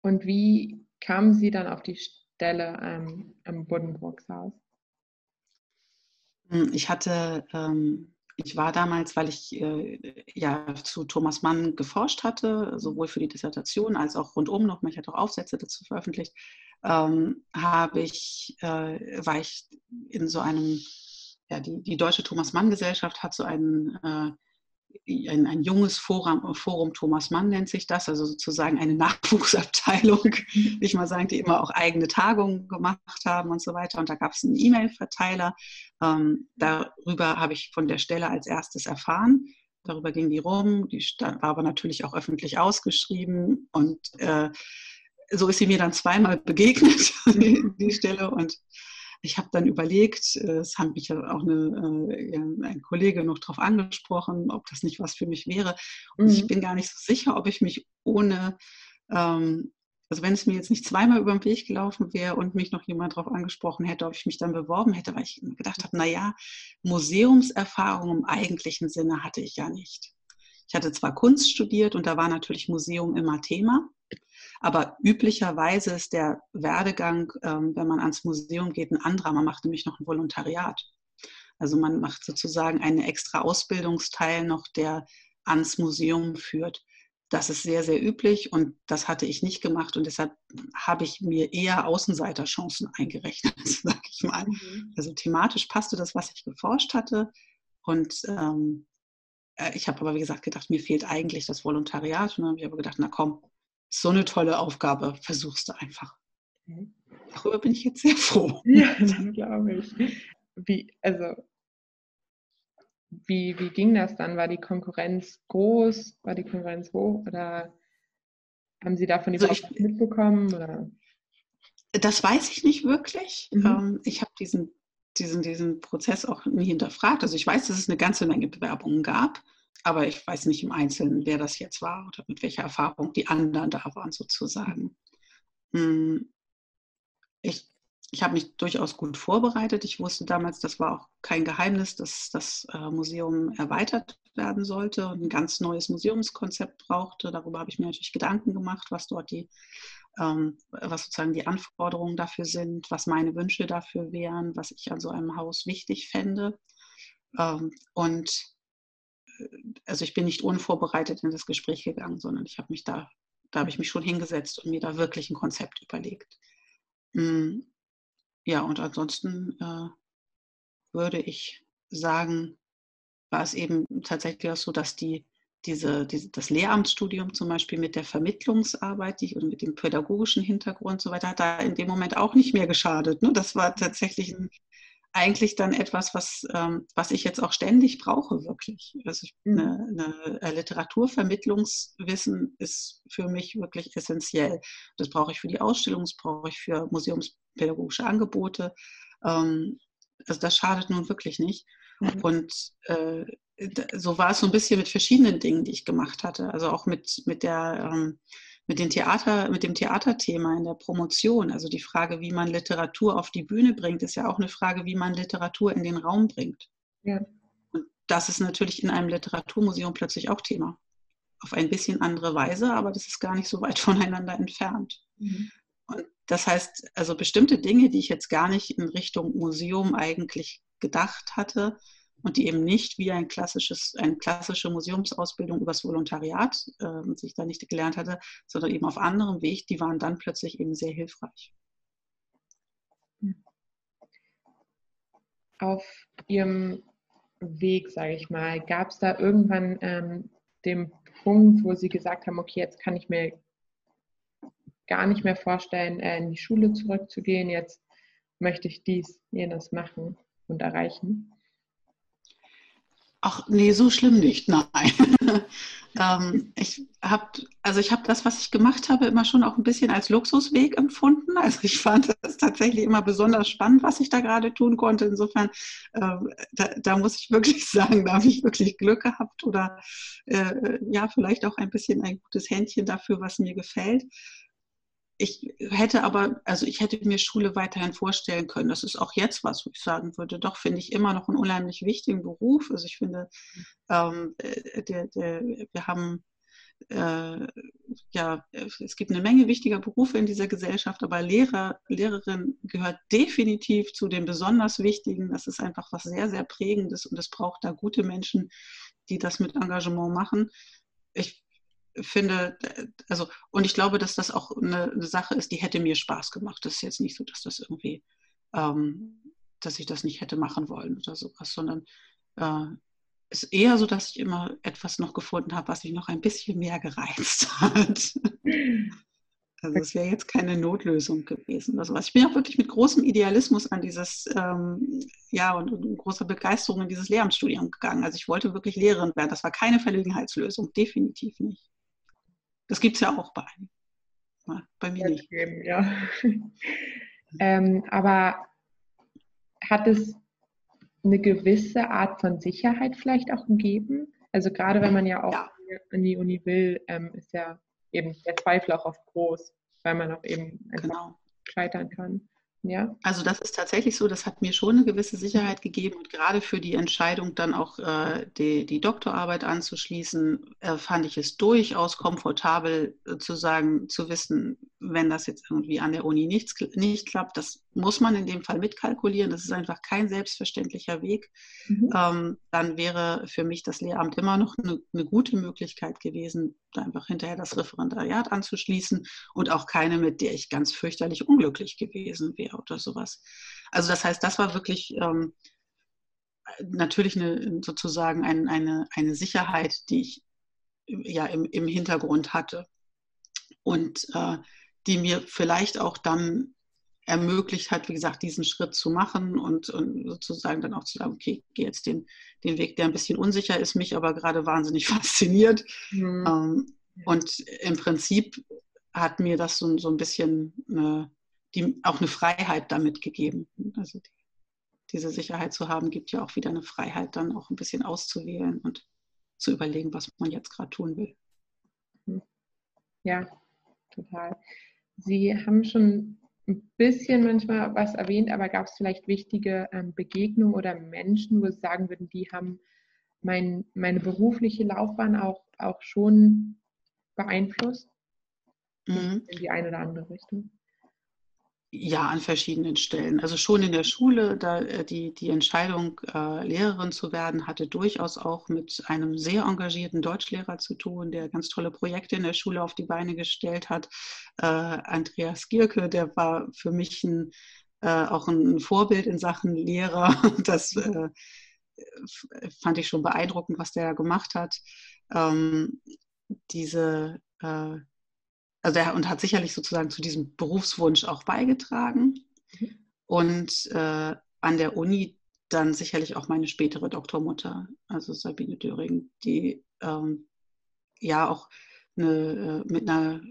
Und wie kamen Sie dann auf die Stelle ähm, am Buddenbrooks-Haus? Hm, ich hatte ähm, ich war damals, weil ich äh, ja zu Thomas Mann geforscht hatte, sowohl für die Dissertation als auch rundum noch, ich hatte auch Aufsätze dazu veröffentlicht, ähm, habe ich, äh, war ich in so einem, ja, die, die Deutsche Thomas Mann Gesellschaft hat so einen äh, ein, ein junges Forum, Forum Thomas Mann nennt sich das, also sozusagen eine *laughs* Nachwuchsabteilung, will ich mal sagen, die immer auch eigene Tagungen gemacht haben und so weiter. Und da gab es einen E-Mail-Verteiler. Ähm, darüber habe ich von der Stelle als erstes erfahren. Darüber ging die rum. Die war aber natürlich auch öffentlich ausgeschrieben. Und äh, so ist sie mir dann zweimal begegnet, *laughs* die Stelle. Und ich habe dann überlegt, äh, es hat mich ja auch eine, äh, ein Kollege noch darauf angesprochen, ob das nicht was für mich wäre. Und mhm. ich bin gar nicht so sicher, ob ich mich ohne, ähm, also wenn es mir jetzt nicht zweimal über den Weg gelaufen wäre und mich noch jemand darauf angesprochen hätte, ob ich mich dann beworben hätte, weil ich gedacht habe, naja, Museumserfahrung im eigentlichen Sinne hatte ich ja nicht. Ich hatte zwar Kunst studiert und da war natürlich Museum immer Thema, aber üblicherweise ist der Werdegang, ähm, wenn man ans Museum geht, ein anderer. Man macht nämlich noch ein Volontariat. Also man macht sozusagen einen extra Ausbildungsteil noch, der ans Museum führt. Das ist sehr, sehr üblich und das hatte ich nicht gemacht und deshalb habe ich mir eher Außenseiterchancen eingerechnet, *laughs* sag ich mal. Mhm. Also thematisch passte das, was ich geforscht hatte und ähm, äh, ich habe aber, wie gesagt, gedacht, mir fehlt eigentlich das Volontariat und dann habe ich aber gedacht, na komm, so eine tolle Aufgabe, versuchst du einfach. Darüber bin ich jetzt sehr froh. *laughs* Ja, das glaube ich. Wie, also, wie, wie ging das dann? War die Konkurrenz groß? War die Konkurrenz hoch? Oder haben Sie davon also überhaupt ich, mitbekommen? Oder? Das weiß ich nicht wirklich. Mhm. Ähm, ich habe diesen, diesen, diesen Prozess auch nie hinterfragt. Also ich weiß, dass es eine ganze Menge Bewerbungen gab. Aber ich weiß nicht im Einzelnen, wer das jetzt war oder mit welcher Erfahrung die anderen da waren, sozusagen. Hm. Ich, ich habe mich durchaus gut vorbereitet. Ich wusste damals, das war auch kein Geheimnis, dass das äh, Museum erweitert werden sollte und ein ganz neues Museumskonzept brauchte. Darüber habe ich mir natürlich Gedanken gemacht, was dort die, ähm, was sozusagen die Anforderungen dafür sind, was meine Wünsche dafür wären, was ich an so einem Haus wichtig fände. Ähm, und also ich bin nicht unvorbereitet in das Gespräch gegangen, sondern ich habe mich da, da habe ich mich schon hingesetzt und mir da wirklich ein Konzept überlegt. Mm, ja, und ansonsten äh, würde ich sagen, war es eben tatsächlich auch so, dass die, diese, diese, das Lehramtsstudium zum Beispiel mit der Vermittlungsarbeit die, und mit dem pädagogischen Hintergrund und so weiter, hat da in dem Moment auch nicht mehr geschadet. Ne? Das war tatsächlich ein, eigentlich dann etwas, was, ähm, was ich jetzt auch ständig brauche, wirklich. Also ich, mhm. eine, eine äh, Literaturvermittlungswissen ist für mich wirklich essentiell. Das brauche ich für die Ausstellung, das brauche ich für museumspädagogische Angebote. Ähm, also das schadet nun wirklich nicht. Mhm. Und äh, so war es so ein bisschen mit verschiedenen Dingen, die ich gemacht hatte. Also auch mit, mit der ähm, mit, dem Theater, mit dem Theaterthema in der Promotion, also die Frage, wie man Literatur auf die Bühne bringt, ist ja auch eine Frage, wie man Literatur in den Raum bringt. Ja. Und das ist natürlich in einem Literaturmuseum plötzlich auch Thema. Auf ein bisschen andere Weise, aber das ist gar nicht so weit *laughs* voneinander entfernt. Mhm. Und das heißt, also bestimmte Dinge, die ich jetzt gar nicht in Richtung Museum eigentlich gedacht hatte, und die eben nicht wie ein klassisches, eine klassische Museumsausbildung übers Volontariat, äh, sich da nicht gelernt hatte, sondern eben auf anderem Weg, die waren dann plötzlich eben sehr hilfreich. Auf Ihrem Weg, sage ich mal, gab es da irgendwann ähm, den Punkt, wo Sie gesagt haben, okay, jetzt kann ich mir gar nicht mehr vorstellen, äh, in die Schule zurückzugehen, jetzt möchte ich dies, jenes machen und erreichen? Ach nee, so schlimm nicht, nein. *laughs* ähm, ich habe also ich das, was ich gemacht habe, immer schon auch ein bisschen als Luxusweg empfunden. Also ich fand es tatsächlich immer besonders spannend, was ich da gerade tun konnte. Insofern, äh, da, da, muss ich wirklich *laughs* sagen, da habe ich wirklich Glück gehabt oder äh, ja, vielleicht auch ein bisschen ein gutes Händchen dafür, was mir gefällt ich hätte aber, also ich hätte mir Schule weiterhin vorstellen können. Das ist auch jetzt was, wo ich sagen würde, doch finde ich immer noch einen unheimlich wichtigen Beruf. Also ich finde, ähm, äh, der, der, wir haben äh, ja, es gibt eine Menge wichtiger Berufe in dieser Gesellschaft, aber Lehrer, Lehrerin gehört definitiv zu den besonders wichtigen. Das ist einfach was sehr, sehr prägendes und es braucht da gute Menschen, die das mit Engagement machen. Ich finde, also, und ich glaube, dass das auch eine, eine, Sache ist, die hätte mir Spaß gemacht. Das ist jetzt nicht so, dass das irgendwie, ähm, dass ich das nicht hätte machen wollen oder sowas, sondern äh, ist eher so, dass ich immer etwas noch gefunden habe, was mich noch ein bisschen mehr gereizt hat. *laughs* Also es wäre jetzt keine Notlösung gewesen. Also ich bin auch wirklich mit großem Idealismus an dieses, ähm, ja, und, und, großer Begeisterung in dieses Lehramtsstudium gegangen. Also ich wollte wirklich Lehrerin werden. Das war keine Verlegenheitslösung, definitiv nicht. Das gibt es ja auch bei einem. Bei mir nicht. Geben, ja. *laughs* ähm, aber hat es eine gewisse Art von Sicherheit vielleicht auch gegeben? Also gerade wenn man ja auch ja. an die Uni will, ähm, ist ja eben der Zweifel auch oft groß, weil man auch eben einfach genau. scheitern kann. Ja. Also das ist tatsächlich so, das hat mir schon eine gewisse Sicherheit gegeben und gerade für die Entscheidung dann auch äh, die, die, Doktorarbeit anzuschließen, äh, fand ich es durchaus komfortabel äh, zu sagen, zu wissen, wenn das jetzt irgendwie an der Uni nichts, nicht klappt, das muss man in dem Fall mitkalkulieren. Das ist einfach kein selbstverständlicher Weg. Mhm. Ähm, dann wäre für mich das Lehramt immer noch eine, eine, gute Möglichkeit gewesen, da einfach hinterher das Referendariat anzuschließen und auch keine, mit der ich ganz fürchterlich unglücklich gewesen wäre oder sowas. Also das heißt, das war wirklich ähm, natürlich eine, sozusagen ein, eine, eine Sicherheit, die ich ja im, im Hintergrund hatte. Und äh, die mir vielleicht auch dann ermöglicht hat, wie gesagt, diesen Schritt zu machen und, und sozusagen dann auch zu sagen, okay, ich gehe jetzt den, den Weg, der ein bisschen unsicher ist, mich aber gerade wahnsinnig *laughs* fasziniert. Mhm. Ähm, und im Prinzip hat mir das so, so ein bisschen äh, die, auch eine Freiheit damit gegeben. Also die, diese Sicherheit zu haben, gibt ja auch wieder eine Freiheit, dann auch ein bisschen auszuwählen und zu überlegen, was man jetzt gerade tun will. Ja, total. Sie haben schon ein bisschen manchmal was erwähnt, aber gab es vielleicht wichtige ähm, Begegnungen oder Menschen, wo Sie sagen würden, die haben mein, meine berufliche Laufbahn auch, auch schon beeinflusst? Mhm. In die eine oder andere Richtung? Ja, an verschiedenen Stellen. Also schon in der Schule, da äh, die, die Entscheidung, äh, Lehrerin zu werden, hatte durchaus auch mit einem sehr engagierten Deutschlehrer zu tun, der ganz tolle Projekte in der Schule auf die Beine gestellt hat. Äh, Andreas Gierke, der war für mich ein, auch ein Vorbild in Sachen Lehrer. *laughs* Das fand ich schon beeindruckend, was der gemacht hat. Ähm, diese also er und hat sicherlich sozusagen zu diesem Berufswunsch auch beigetragen. Mhm. Und äh, an der Uni dann sicherlich auch meine spätere Doktormutter, also Sabine Döring, die ähm, ja auch eine, äh, mit, einer,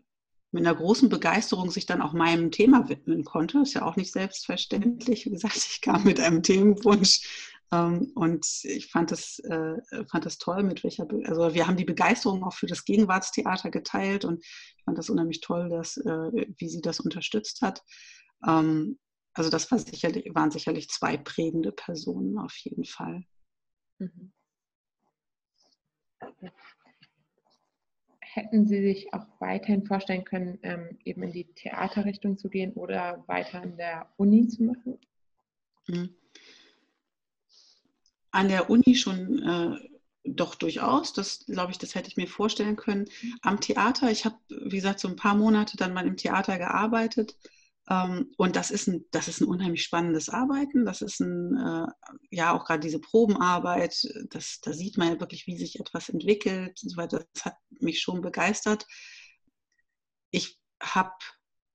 mit einer großen Begeisterung sich dann auch meinem Thema widmen konnte. Ist ja auch nicht selbstverständlich. Wie gesagt, ich kam mit einem Themenwunsch und ich fand das, äh, fand das toll, mit welcher, Be also wir haben die Begeisterung auch für das Gegenwartstheater geteilt und ich fand das unheimlich toll, dass, äh, wie sie das unterstützt hat. Ähm, also das war sicherlich, waren sicherlich zwei prägende Personen auf jeden Fall. Mhm. Hätten Sie sich auch weiterhin vorstellen können, ähm, eben in die Theaterrichtung zu gehen oder weiter in der Uni zu machen? Mhm an der Uni schon äh, doch durchaus. Das glaube ich, das hätte ich mir vorstellen können. Am Theater, ich habe, wie gesagt, so ein paar Monate dann mal im Theater gearbeitet. Ähm, und das ist, ein, das ist ein unheimlich spannendes Arbeiten. Das ist ein, äh, ja, auch gerade diese Probenarbeit, das, da sieht man ja wirklich, wie sich etwas entwickelt und so weiter. Das hat mich schon begeistert. Ich habe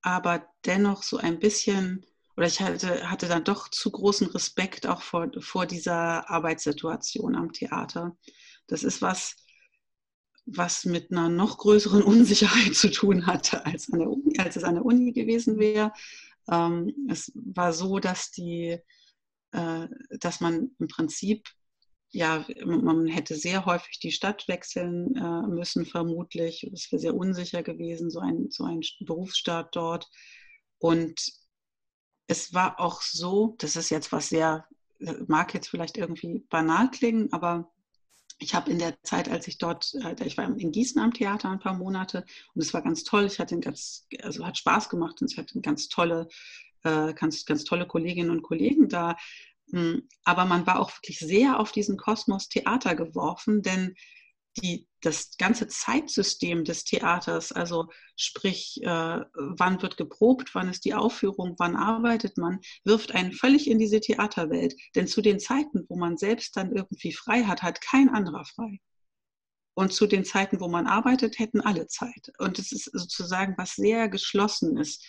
aber dennoch so ein bisschen oder ich hatte, hatte dann doch zu großen Respekt auch vor, vor dieser Arbeitssituation am Theater. Das ist was, was mit einer noch größeren *laughs* Unsicherheit zu tun hatte, als, an der Uni, als es an der Uni gewesen wäre. Ähm, es war so, dass, die, äh, dass man im Prinzip, ja, man hätte sehr häufig die Stadt wechseln äh, müssen, vermutlich. Es wäre sehr unsicher gewesen, so ein, so ein Berufsstaat dort. Und es war auch so, das ist jetzt was sehr, mag jetzt vielleicht irgendwie banal klingen, aber ich habe in der Zeit, als ich dort, äh, ich war in Gießen am Theater ein paar Monate und es war ganz toll. Ich hatte ganz, also hat Spaß gemacht und ich hatte ganz tolle, äh, ganz, ganz tolle Kolleginnen und Kollegen da. Hm, aber man war auch wirklich sehr auf diesen Kosmos Theater geworfen, denn die, das ganze Zeitsystem des Theaters, also sprich, äh, wann wird geprobt, wann ist die Aufführung, wann arbeitet man, wirft einen völlig in diese Theaterwelt. Denn zu den Zeiten, wo man selbst dann irgendwie frei hat, hat kein anderer frei. Und zu den Zeiten, wo man arbeitet, hätten alle Zeit. Und es ist sozusagen was sehr Geschlossenes.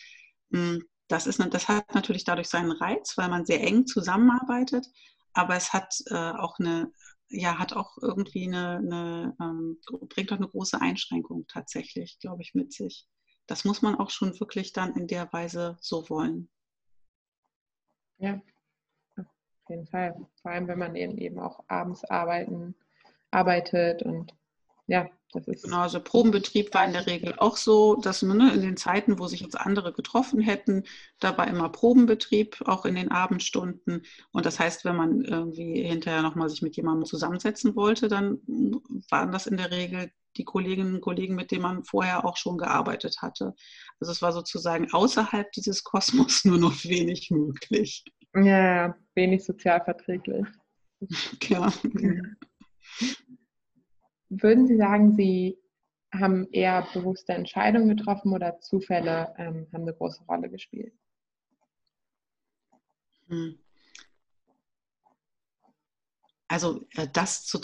Hm, das, ist, das hat natürlich dadurch seinen Reiz, weil man sehr eng zusammenarbeitet, aber es hat äh, auch eine, ja, hat auch irgendwie eine, eine ähm, bringt auch eine große Einschränkung tatsächlich, glaube ich, mit sich. Das muss man auch schon wirklich dann in der Weise so wollen. Ja, auf jeden Fall. Vor allem, wenn man eben auch abends arbeiten, arbeitet und ja, das ist. Genau, also Probenbetrieb war in der Regel auch so, dass man ne, in den Zeiten, wo sich jetzt andere getroffen hätten, da war immer Probenbetrieb, auch in den Abendstunden. Und das heißt, wenn man irgendwie hinterher nochmal sich mit jemandem zusammensetzen wollte, dann waren das in der Regel die Kolleginnen und Kollegen, mit denen man vorher auch schon gearbeitet hatte. Also es war sozusagen außerhalb dieses Kosmos nur noch wenig möglich. Ja, wenig sozialverträglich. *laughs* Ja. Würden Sie sagen, Sie haben eher bewusste Entscheidungen getroffen oder Zufälle ähm, haben eine große Rolle gespielt? Hm. Also äh, dass, zu,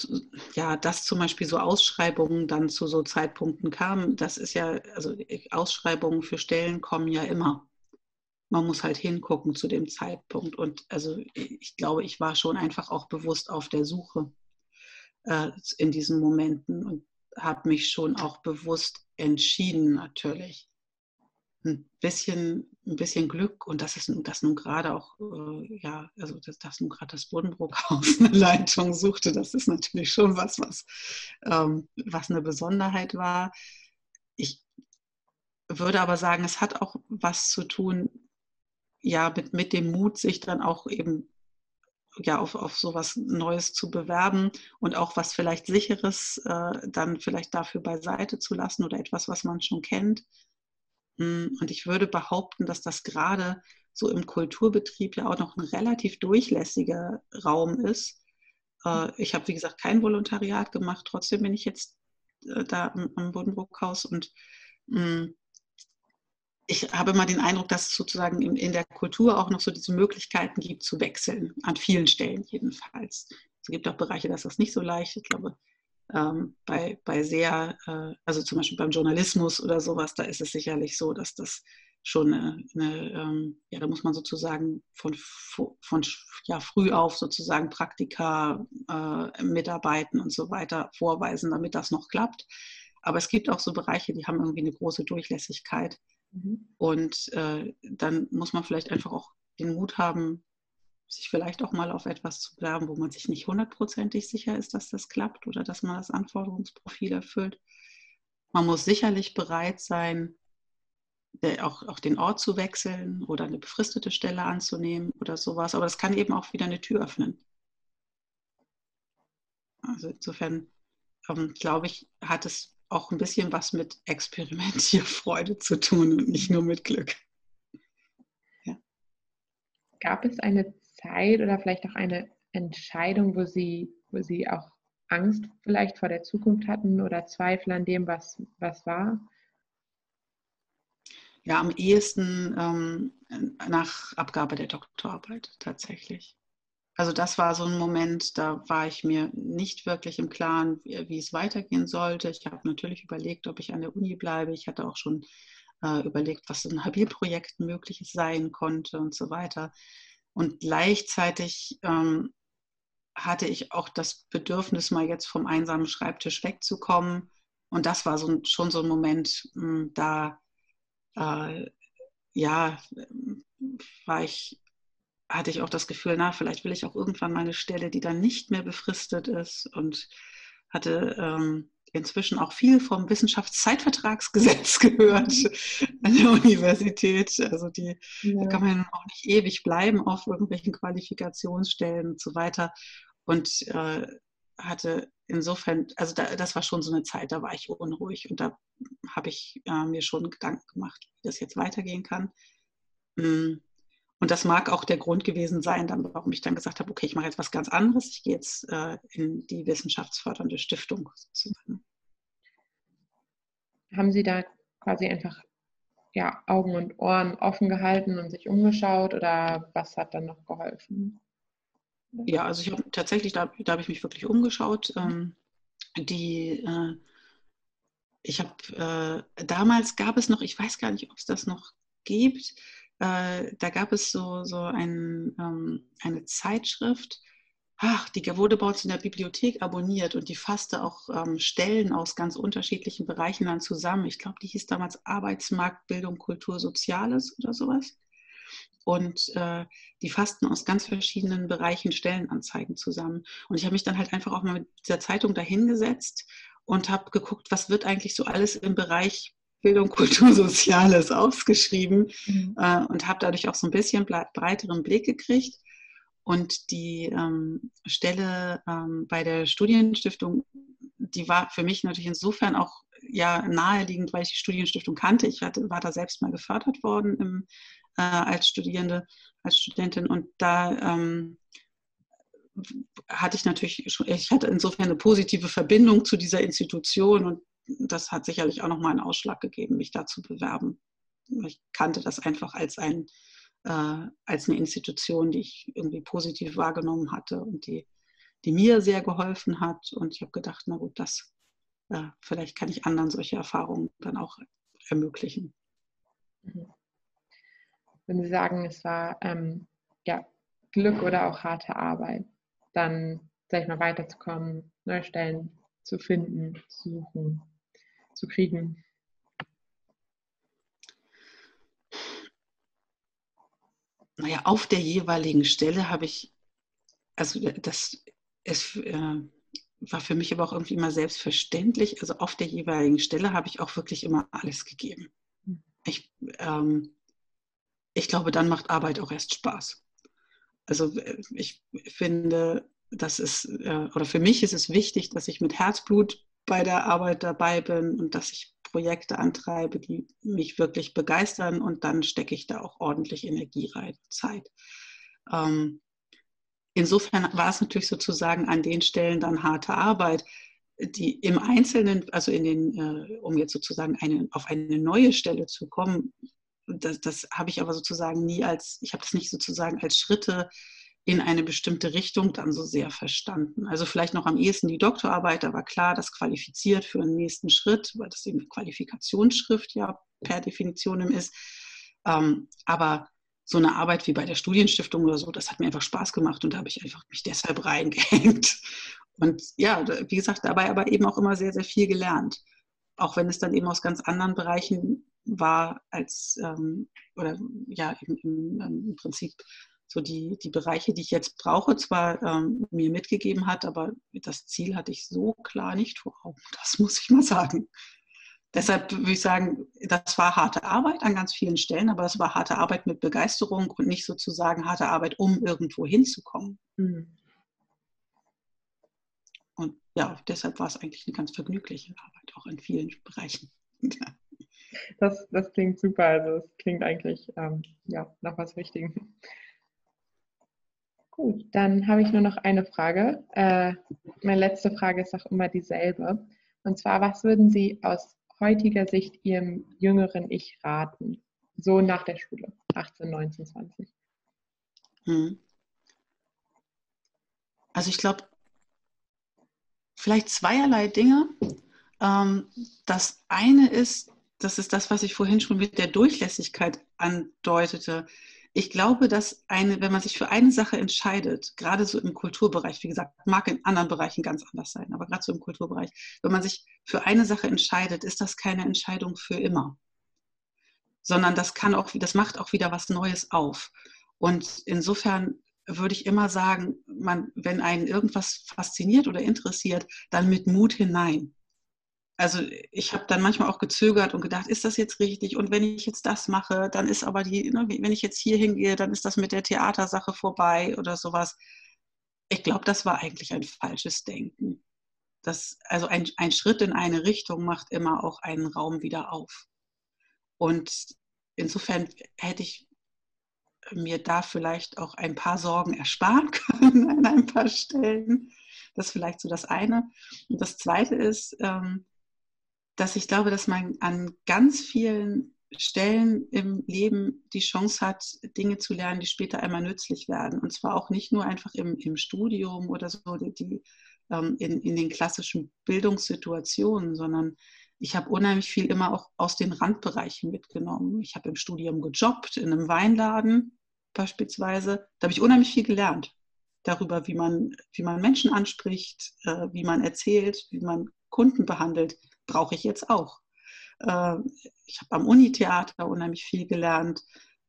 ja, dass zum Beispiel so Ausschreibungen dann zu so Zeitpunkten kamen, das ist ja, also Ausschreibungen für Stellen kommen ja immer. Man muss halt hingucken zu dem Zeitpunkt. Und also ich glaube, ich war schon einfach auch bewusst auf der Suche äh, in diesen Momenten und habe mich schon auch bewusst entschieden natürlich. Ein bisschen, ein bisschen Glück und das ist das nun gerade auch, äh, ja, also dass, dass nun gerade das Bodenbrookhaus *laughs* eine Leitung suchte, das ist natürlich schon was, was, ähm, was eine Besonderheit war. Ich würde aber sagen, es hat auch was zu tun, ja, mit, mit dem Mut, sich dann auch eben ja, auf, auf sowas Neues zu bewerben und auch was vielleicht Sicheres äh, dann vielleicht dafür beiseite zu lassen oder etwas, was man schon kennt. Mm, und ich würde behaupten, dass das gerade so im Kulturbetrieb ja auch noch ein relativ durchlässiger Raum ist. Äh, ich habe, wie gesagt, kein Volontariat gemacht, trotzdem bin ich jetzt äh, da am, am Bodenbruckhaus und mh, mm, ich habe mal den Eindruck, dass es sozusagen in, in, der Kultur auch noch so diese Möglichkeiten gibt zu wechseln, an vielen Stellen jedenfalls. Es gibt auch Bereiche, da ist das nicht so leicht. Ich glaube, ähm, bei, bei sehr, äh, also zum Beispiel beim Journalismus oder sowas, da ist es sicherlich so, dass das schon eine, eine ähm, ja, da muss man sozusagen von, von ja, früh auf sozusagen Praktika äh, mitarbeiten und so weiter vorweisen, damit das noch klappt. Aber es gibt auch so Bereiche, die haben irgendwie eine große Durchlässigkeit. Mhm. Und äh, dann muss man vielleicht einfach auch den Mut haben, sich vielleicht auch mal auf etwas zu bewerben, wo man sich nicht hundertprozentig sicher ist, dass das klappt oder dass man das Anforderungsprofil erfüllt. Man muss sicherlich bereit sein, auch, auch den Ort zu wechseln oder eine befristete Stelle anzunehmen oder sowas. Aber das kann eben auch wieder eine Tür öffnen. Also insofern ähm, glaube ich, hat es auch ein bisschen was mit Experimentierfreude zu tun und nicht nur mit Glück. Ja. Gab es eine Zeit oder vielleicht auch eine Entscheidung, wo Sie, wo Sie auch Angst vielleicht vor der Zukunft hatten oder Zweifel an dem, was, was war? Ja, am ehesten ähm, nach Abgabe der Doktorarbeit tatsächlich. Also das war so ein Moment, da war ich mir nicht wirklich im Klaren, wie, wie es weitergehen sollte. Ich habe natürlich überlegt, ob ich an der Uni bleibe. Ich hatte auch schon äh, überlegt, was ein *laughs* Habilprojekt mögliches sein konnte und so weiter. Und gleichzeitig ähm, hatte ich auch das Bedürfnis, mal jetzt vom einsamen Schreibtisch wegzukommen. Und das war so, schon so ein Moment, mh, hm, da äh, ja, war ich hatte ich auch das Gefühl, na, vielleicht will ich auch irgendwann mal eine Stelle, die dann nicht mehr befristet ist und hatte ähm, inzwischen auch viel vom Wissenschaftszeitvertragsgesetz *laughs* gehört an der Universität. Also die ja. da kann man auch nicht ewig bleiben auf irgendwelchen Qualifikationsstellen und so weiter. Und äh, hatte insofern, also da, das war schon so eine Zeit, da war ich unruhig und da habe ich äh, mir schon Gedanken gemacht, wie das jetzt weitergehen kann. Mm. Und das mag auch der Grund gewesen sein, dann, warum ich dann gesagt habe, okay, ich mache jetzt was ganz anderes. Ich gehe jetzt äh, in die wissenschaftsfördernde Stiftung sozusagen. Haben Sie da quasi einfach ja, Augen und Ohren offen gehalten und sich umgeschaut oder was hat dann noch geholfen? Ja, also ich habe tatsächlich, da, da habe ich mich wirklich umgeschaut. Ähm, die, äh, ich habe, äh, damals gab es noch, ich weiß gar nicht, ob es das noch gibt, äh, da gab es so, so ein, ähm, eine Zeitschrift, ach, die wurde bei uns in der Bibliothek abonniert und die fasste auch ähm, Stellen aus ganz unterschiedlichen Bereichen dann zusammen. Ich glaube, die hieß damals Arbeitsmarkt, Bildung, Kultur, Soziales oder sowas. Und äh, die fassten aus ganz verschiedenen Bereichen Stellenanzeigen zusammen. Und ich habe mich dann halt einfach auch mal mit dieser Zeitung dahingesetzt und habe geguckt, was wird eigentlich so alles im Bereich Bildung, Kultur, *laughs* Soziales ausgeschrieben mhm. äh, und habe dadurch auch so ein bisschen breiteren Blick gekriegt. Und die ähm, Stelle ähm, bei der Studienstiftung, die war für mich natürlich insofern auch ja naheliegend, weil ich die Studienstiftung kannte. Ich hatte, war da selbst mal gefördert worden im, äh, als Studierende, als Studentin. Und da ähm, hatte ich natürlich schon, ich hatte insofern eine positive Verbindung zu dieser Institution und das hat sicherlich auch nochmal einen Ausschlag gegeben, mich da zu bewerben. Ich kannte das einfach als, ein, äh, als eine Institution, die ich irgendwie positiv wahrgenommen hatte und die, die mir sehr geholfen hat. Und ich habe gedacht, na gut, das, äh, vielleicht kann ich anderen solche Erfahrungen dann auch ermöglichen. Mhm. Wenn Sie sagen, es war ähm, ja, Glück oder auch harte Arbeit, dann, sag ich mal, weiterzukommen, neue Stellen zu finden, zu suchen, zu kriegen? Naja, auf der jeweiligen Stelle habe ich, also das ist, äh, war für mich aber auch irgendwie immer selbstverständlich. Also auf der jeweiligen Stelle habe ich auch wirklich immer alles gegeben. Ich, ähm, ich glaube, dann macht Arbeit auch erst Spaß. Also äh, ich finde, das ist, äh, oder für mich ist es wichtig, dass ich mit Herzblut bei der Arbeit dabei bin und dass ich Projekte antreibe, die mich wirklich begeistern und dann stecke ich da auch ordentlich Energie rein, Zeit. Ähm, insofern war es natürlich sozusagen an den Stellen dann harte Arbeit, die im Einzelnen, also in den, äh, um jetzt sozusagen eine, auf eine neue Stelle zu kommen, das, das habe ich aber sozusagen nie als, ich habe das nicht sozusagen als Schritte in eine bestimmte Richtung dann so sehr verstanden. Also vielleicht noch am ehesten die Doktorarbeit, da war klar, das qualifiziert für einen nächsten Schritt, weil das eben Qualifikationsschrift ja per Definition ist. Ähm, aber so eine Arbeit wie bei der Studienstiftung oder so, das hat mir einfach Spaß gemacht und da habe ich einfach mich deshalb *laughs* reingehängt. Und ja, wie gesagt, dabei aber eben auch immer sehr, sehr viel gelernt. Auch wenn es dann eben aus ganz anderen Bereichen war als, ähm, oder ja, im, im, im, Prinzip so die, die Bereiche, die ich jetzt brauche, zwar ähm, mir mitgegeben hat, aber das Ziel hatte ich so klar nicht vor Augen. *laughs* Das muss ich mal sagen. Deshalb würde ich sagen, das war harte Arbeit an ganz vielen Stellen, aber es war harte Arbeit mit Begeisterung und nicht sozusagen harte Arbeit, um irgendwo hinzukommen. Mhm. Und ja, deshalb war es eigentlich eine ganz vergnügliche Arbeit, auch in vielen Bereichen. Das, das klingt super. Also es klingt eigentlich ähm, ja, nach was Wichtigem. Gut, dann habe ich nur noch eine Frage. Äh, meine letzte Frage ist auch immer dieselbe. Und zwar, was würden Sie aus heutiger Sicht Ihrem jüngeren Ich raten? So nach der Schule, 18, 19, 20. Hm. Also ich glaube, vielleicht zweierlei Dinge. Ähm, das eine ist, das ist das, was ich vorhin schon mit der Durchlässigkeit andeutete. Ich glaube, dass eine, wenn man sich für eine Sache entscheidet, gerade so im Kulturbereich, wie gesagt, mag in anderen Bereichen ganz anders sein, aber gerade so im Kulturbereich, wenn man sich für eine Sache entscheidet, ist das keine Entscheidung für immer, sondern das kann auch, das macht auch wieder was Neues auf. Und insofern würde ich immer sagen, man, wenn einen irgendwas fasziniert oder interessiert, dann mit Mut hinein also ich habe dann manchmal auch gezögert und gedacht, ist das jetzt richtig? Und wenn ich jetzt das mache, dann ist aber die, ne, wenn ich jetzt hier hingehe, dann ist das mit der Theatersache vorbei oder sowas. Ich glaube, das war eigentlich ein falsches Denken. Das, also ein, ein Schritt in eine Richtung macht immer auch einen Raum wieder auf. Und insofern hätte ich mir da vielleicht auch ein paar Sorgen ersparen *laughs* können an ein paar Stellen. Das ist vielleicht so das eine. Und das zweite ist, ähm, dass ich glaube, dass man an ganz vielen Stellen im Leben die Chance hat, Dinge zu lernen, die später einmal nützlich werden. Und zwar auch nicht nur einfach im, im Studium oder so, die, die ähm, in, in den klassischen Bildungssituationen, sondern ich habe unheimlich viel immer auch aus den Randbereichen mitgenommen. Ich habe im Studium gejobbt, in einem Weinladen beispielsweise. Da habe ich unheimlich viel gelernt darüber, wie man, wie man Menschen anspricht, äh, wie man erzählt, wie man Kunden behandelt brauche ich jetzt auch. Äh, ich habe am Unitheater unheimlich viel gelernt.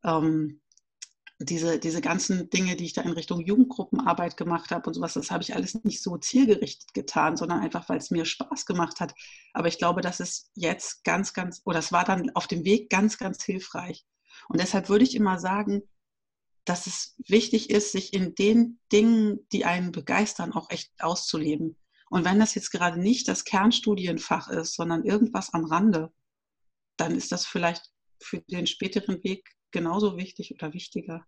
Ähm, diese, diese ganzen Dinge, die ich da in Richtung Jugendgruppenarbeit gemacht habe und sowas, das habe ich alles nicht so zielgerichtet getan, sondern einfach, weil es mir Spaß gemacht hat. Aber ich glaube, das ist jetzt ganz, ganz, oder es war dann auf dem Weg ganz, ganz hilfreich. Und deshalb würde ich immer sagen, dass es wichtig ist, sich in den Dingen, die einen begeistern, auch echt auszuleben. Und wenn das jetzt gerade nicht das Kernstudienfach ist, sondern irgendwas am Rande, dann ist das vielleicht für den späteren Weg genauso wichtig oder wichtiger.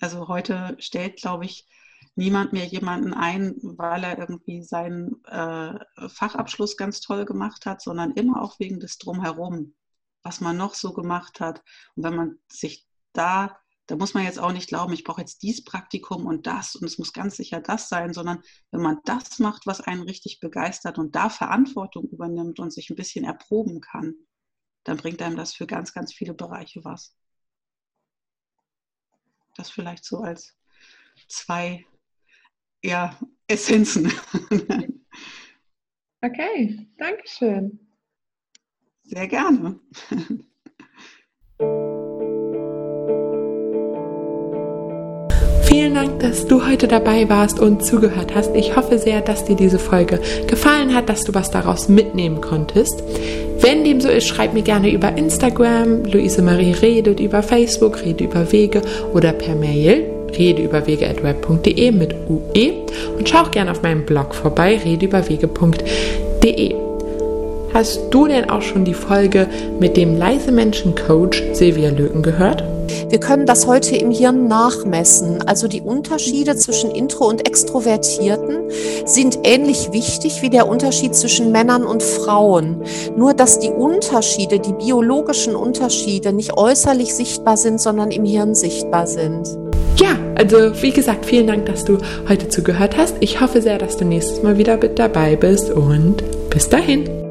Also heute stellt, glaube ich, niemand mehr jemanden ein, weil er irgendwie seinen äh, Fachabschluss ganz toll gemacht hat, sondern immer auch wegen des Drumherum, was man noch so gemacht hat. Und wenn man sich da da muss man jetzt auch nicht glauben, ich brauche jetzt dies Praktikum und das und es muss ganz sicher das sein, sondern wenn man das macht, was einen richtig begeistert und da Verantwortung übernimmt und sich ein bisschen erproben kann, dann bringt einem das für ganz, ganz viele Bereiche was. Das vielleicht so als zwei ja, Essenzen. *laughs* Okay, danke schön. Sehr gerne. Vielen Dank, dass du heute dabei warst und zugehört hast. Ich hoffe sehr, dass dir diese Folge gefallen hat, dass du was daraus mitnehmen konntest. Wenn dem so ist, schreib mir gerne über Instagram. Luise Marie redet über Facebook, rede über Wege oder per Mail redeüberwege.web.de mit UE und schau auch gerne auf meinem Blog vorbei, redeüberwege.de. hast du denn auch schon die Folge mit dem leise Menschen Coach Silvia Löken gehört? Wir können das heute im Hirn nachmessen. Also die Unterschiede zwischen Intro- und Extrovertierten sind ähnlich wichtig wie der Unterschied zwischen Männern und Frauen. Nur dass die Unterschiede, die biologischen Unterschiede nicht äußerlich sichtbar sind, sondern im Hirn sichtbar sind. Ja, also wie gesagt, vielen Dank, dass du heute zugehört hast. Ich hoffe sehr, dass du nächstes Mal wieder mit dabei bist und bis dahin.